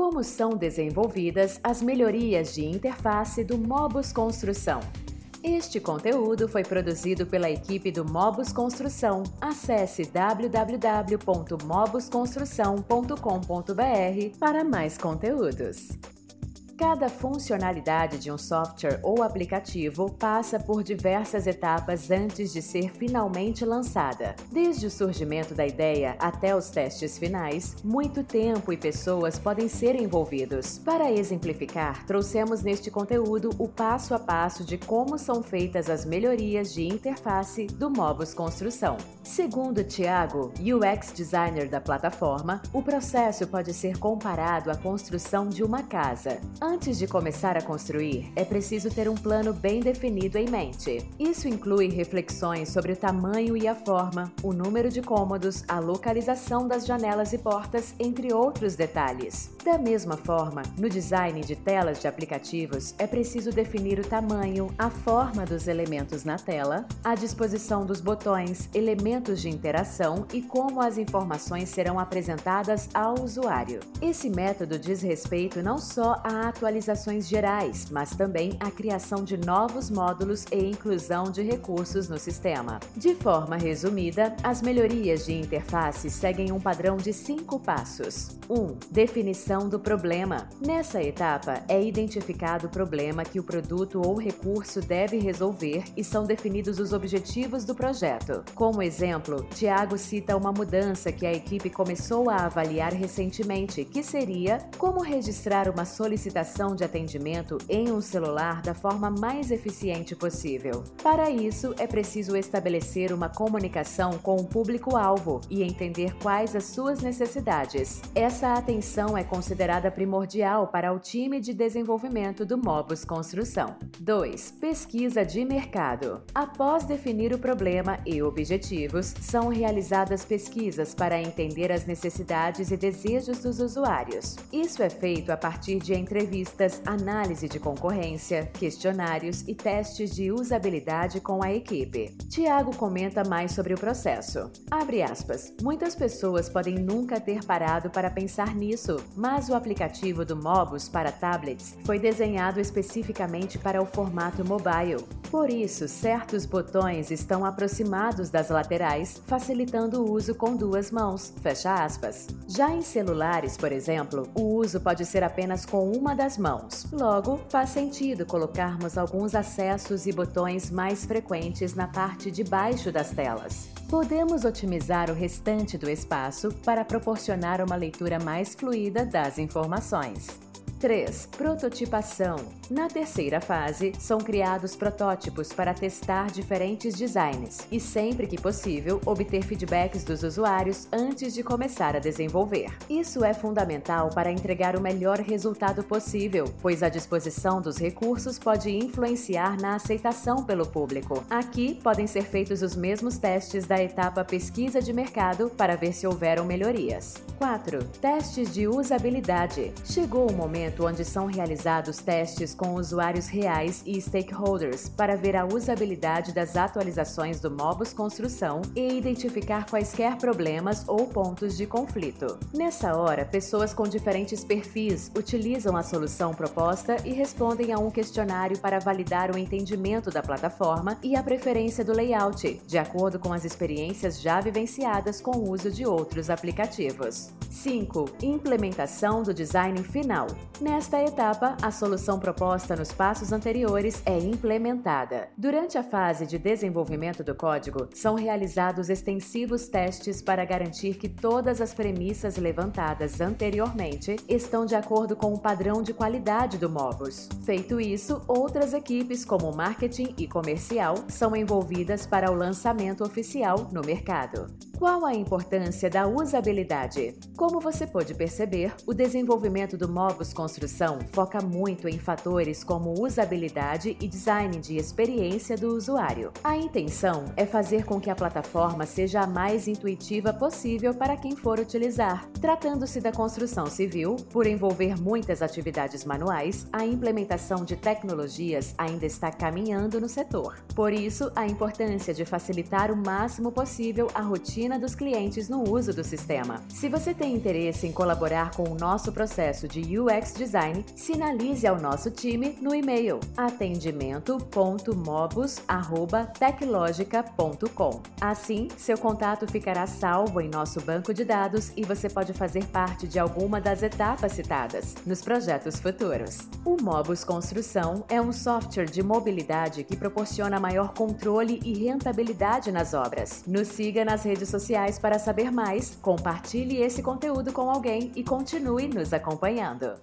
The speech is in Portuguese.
Como são desenvolvidas as melhorias de interface do Mobus Construção? Este conteúdo foi produzido pela equipe do Mobus Construção. Acesse www.mobusconstrução.com.br para mais conteúdos. Cada funcionalidade de um software ou aplicativo passa por diversas etapas antes de ser finalmente lançada. Desde o surgimento da ideia até os testes finais, muito tempo e pessoas podem ser envolvidos. Para exemplificar, trouxemos neste conteúdo o passo a passo de como são feitas as melhorias de interface do Mobus Construção. Segundo Thiago, UX designer da plataforma, o processo pode ser comparado à construção de uma casa. Antes de começar a construir, é preciso ter um plano bem definido em mente. Isso inclui reflexões sobre o tamanho e a forma, o número de cômodos, a localização das janelas e portas, entre outros detalhes. Da mesma forma, no design de telas de aplicativos, é preciso definir o tamanho, a forma dos elementos na tela, a disposição dos botões, elementos de interação e como as informações serão apresentadas ao usuário. Esse método diz respeito não só à atualizações gerais, mas também à criação de novos módulos e inclusão de recursos no sistema. De forma resumida, as melhorias de interface seguem um padrão de cinco passos. 1. Um, definição do problema. Nessa etapa, é identificado o problema que o produto ou recurso deve resolver e são definidos os objetivos do projeto. Como exemplo, Tiago cita uma mudança que a equipe começou a avaliar recentemente, que seria como registrar uma solicitação de atendimento em um celular da forma mais eficiente possível. Para isso, é preciso estabelecer uma comunicação com o público-alvo e entender quais as suas necessidades. Essa atenção é considerada primordial para o time de desenvolvimento do Mobus Construção. 2. Pesquisa de mercado. Após definir o problema e objetivos, são realizadas pesquisas para entender as necessidades e desejos dos usuários. Isso é feito a partir de entrevistas entrevistas, análise de concorrência, questionários e testes de usabilidade com a equipe. Tiago comenta mais sobre o processo. Abre aspas. Muitas pessoas podem nunca ter parado para pensar nisso, mas o aplicativo do Mobus para tablets foi desenhado especificamente para o formato mobile. Por isso, certos botões estão aproximados das laterais, facilitando o uso com duas mãos. Fecha aspas. Já em celulares, por exemplo, o uso pode ser apenas com uma das mãos. Logo, faz sentido colocarmos alguns acessos e botões mais frequentes na parte de baixo das telas. Podemos otimizar o restante do espaço para proporcionar uma leitura mais fluida das informações. 3. Prototipação. Na terceira fase, são criados protótipos para testar diferentes designs e, sempre que possível, obter feedbacks dos usuários antes de começar a desenvolver. Isso é fundamental para entregar o melhor resultado possível, pois a disposição dos recursos pode influenciar na aceitação pelo público. Aqui podem ser feitos os mesmos testes da etapa pesquisa de mercado para ver se houveram melhorias. 4. Testes de usabilidade. Chegou o momento momento onde são realizados testes com usuários reais e stakeholders para ver a usabilidade das atualizações do Mobus Construção e identificar quaisquer problemas ou pontos de conflito. Nessa hora, pessoas com diferentes perfis utilizam a solução proposta e respondem a um questionário para validar o entendimento da plataforma e a preferência do layout, de acordo com as experiências já vivenciadas com o uso de outros aplicativos. 5. Implementação do design final. Nesta etapa, a solução proposta nos passos anteriores é implementada. Durante a fase de desenvolvimento do código, são realizados extensivos testes para garantir que todas as premissas levantadas anteriormente estão de acordo com o padrão de qualidade do Mobus. Feito isso, outras equipes, como marketing e comercial, são envolvidas para o lançamento oficial no mercado. Qual a importância da usabilidade? Como você pode perceber, o desenvolvimento do Mobus Construção foca muito em fatores como usabilidade e design de experiência do usuário. A intenção é fazer com que a plataforma seja a mais intuitiva possível para quem for utilizar. Tratando-se da construção civil, por envolver muitas atividades manuais, a implementação de tecnologias ainda está caminhando no setor. Por isso, a importância de facilitar o máximo possível a rotina rotina dos clientes no uso do sistema. Se você tem interesse em colaborar com o nosso processo de UX Design, sinalize ao nosso time no e-mail atendimento.mobus.teclogica.com. Assim, seu contato ficará salvo em nosso banco de dados e você pode fazer parte de alguma das etapas citadas nos projetos futuros. O Mobus Construção é um software de mobilidade que proporciona maior controle e rentabilidade nas obras. Nos siga nas redes sociais para saber mais, compartilhe esse conteúdo com alguém e continue nos acompanhando.